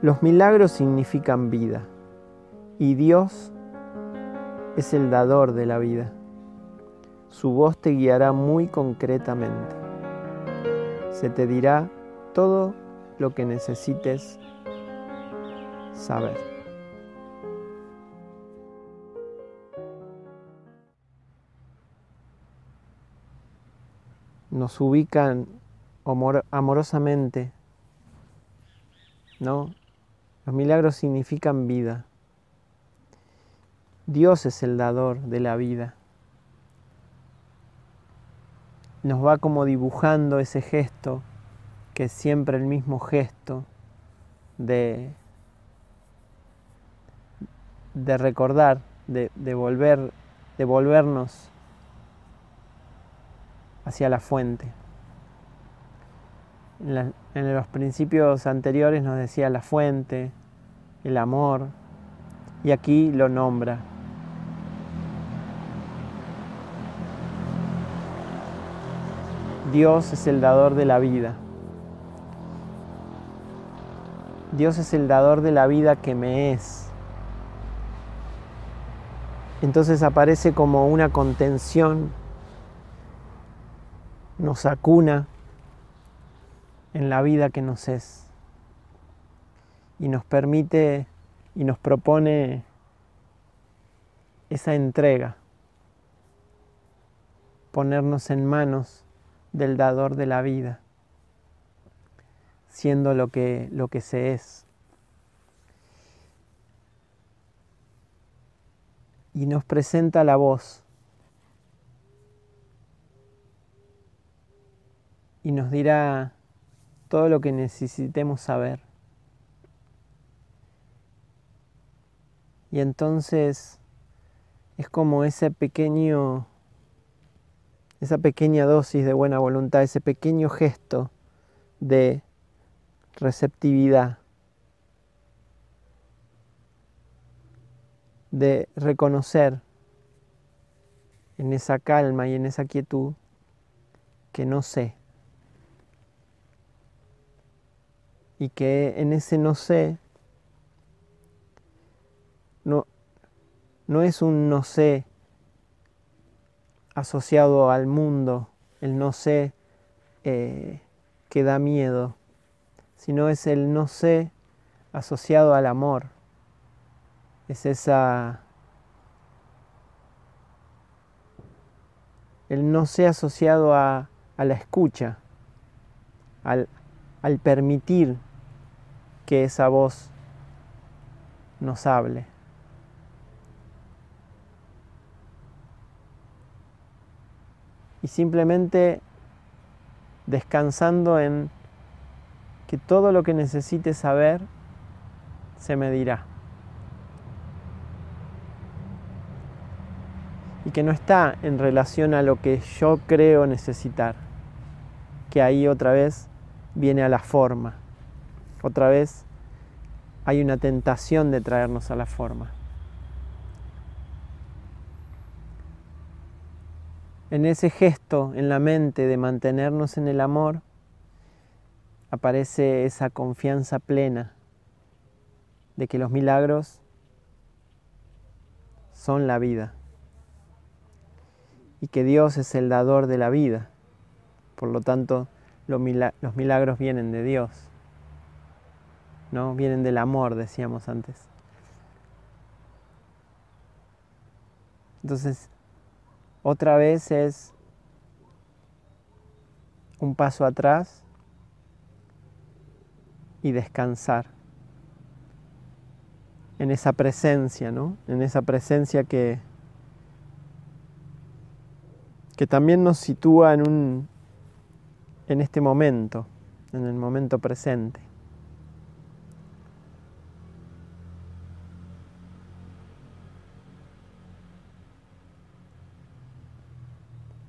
Los milagros significan vida y Dios es el dador de la vida. Su voz te guiará muy concretamente. Se te dirá todo lo que necesites saber. Nos ubican amorosamente, ¿no? Los milagros significan vida. Dios es el dador de la vida. Nos va como dibujando ese gesto, que es siempre el mismo gesto de, de recordar, de, volver, de volvernos hacia la fuente. En, en, los principios anteriores nos decía la fuente, el amor, y aquí lo nombra. Dios es el dador de la vida. Dios es el dador de la vida que me es. Entonces aparece como una contención, nos acuna en la vida que nos es y nos permite y nos propone esa entrega, ponernos en manos del dador de la vida, siendo lo que, lo que se es. Y nos presenta la voz y nos dirá todo lo que necesitemos saber. Y entonces es como ese pequeño esa pequeña dosis de buena voluntad, ese pequeño gesto de receptividad, de reconocer en esa calma y en esa quietud que no sé. Y que en ese no sé no, no es un no sé asociado al mundo, el no sé eh, que da miedo, sino es el no sé asociado al amor. Es esa... El no sé asociado a, a la escucha, al, al permitir que esa voz nos hable. Y simplemente descansando en que todo lo que necesite saber se me dirá. Y que no está en relación a lo que yo creo necesitar, que ahí otra vez viene a la forma, otra vez hay una tentación de traernos a la forma. En ese gesto en la mente de mantenernos en el amor, aparece esa confianza plena de que los milagros son la vida y que Dios es el dador de la vida. Por lo tanto, los milagros vienen de Dios, ¿no? Vienen del amor, decíamos antes. Entonces, otra vez es un paso atrás y descansar en esa presencia, ¿no? En esa presencia que, que también nos sitúa en, un, en este momento, en el momento presente.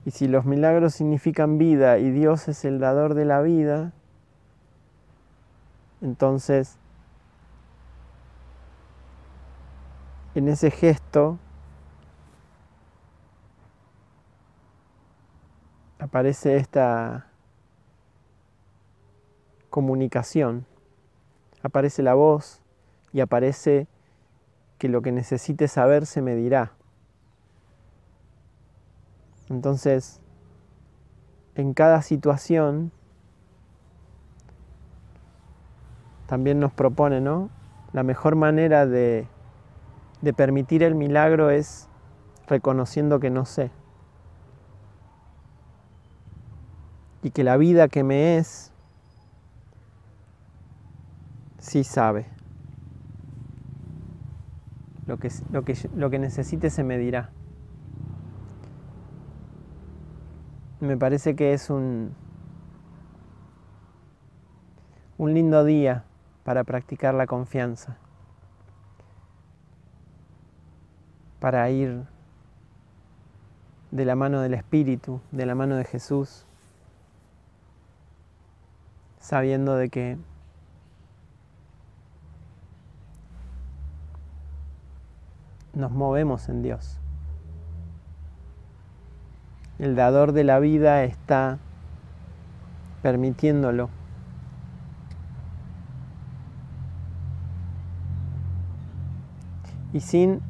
Y si los milagros significan vida y Dios es el dador de la vida, entonces en ese gesto aparece esta comunicación aparece la voz y aparece que lo que necesite saber se me dirá. Entonces, en cada situación, también nos propone, ¿no? La mejor manera de, de permitir el milagro es reconociendo que no sé. Y que la vida que me es, sí sabe. Lo que, lo que, lo que necesite se me dirá. Me parece que es un, un lindo día para practicar la confianza, para ir de la mano del Espíritu, de la mano de Jesús, sabiendo de que nos movemos en Dios. El dador de la vida está permitiéndolo. Y sin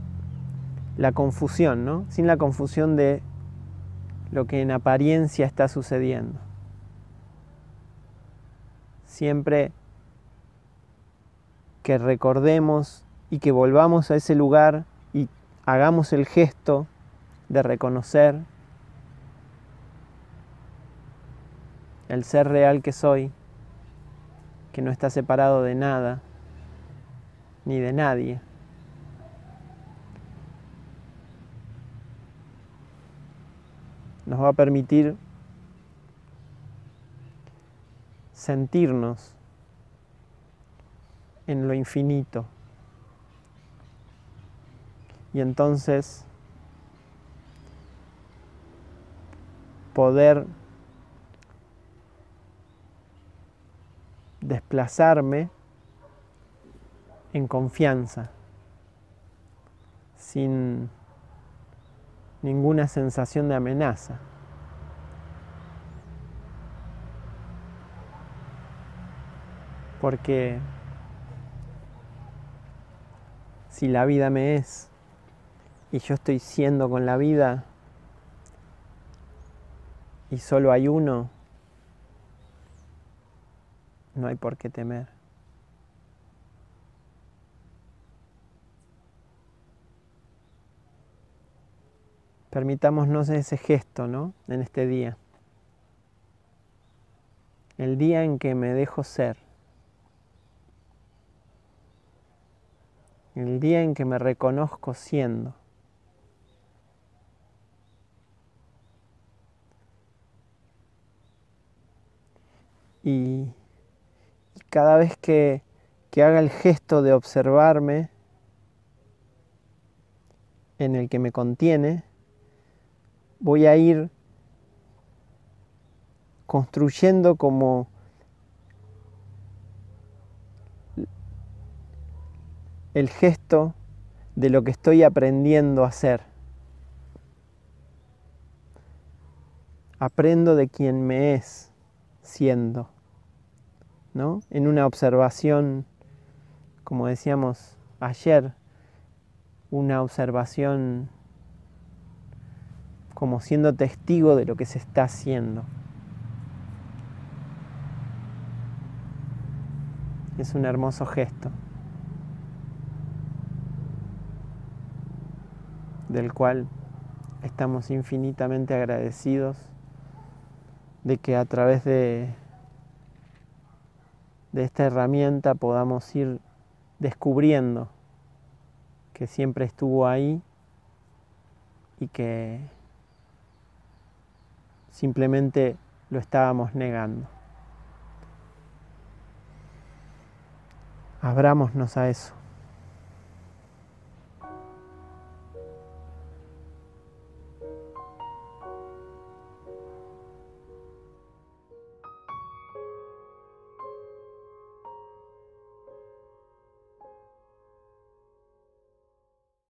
la confusión, ¿no? Sin la confusión de lo que en apariencia está sucediendo. Siempre que recordemos y que volvamos a ese lugar y hagamos el gesto de reconocer el ser real que soy, que no está separado de nada ni de nadie. Nos va a permitir sentirnos en lo infinito. Y entonces poder desplazarme en confianza, sin ninguna sensación de amenaza. Porque si la vida me es y yo estoy siendo con la vida y solo hay uno, no hay por qué temer. Permitámonos ese gesto, ¿no? En este día. El día en que me dejo ser. El día en que me reconozco siendo. Y cada vez que, haga el gesto de observarme en el que me contiene, voy a ir construyendo como el gesto de lo que estoy aprendiendo a hacer. Aprendo de quien me es siendo. En una observación, como decíamos ayer, una observación como siendo testigo de lo que se está haciendo. Es un hermoso gesto del cual estamos infinitamente agradecidos de que a través de de esta herramienta podamos ir descubriendo que siempre estuvo ahí y que simplemente lo estábamos negando. Abrámonos a eso.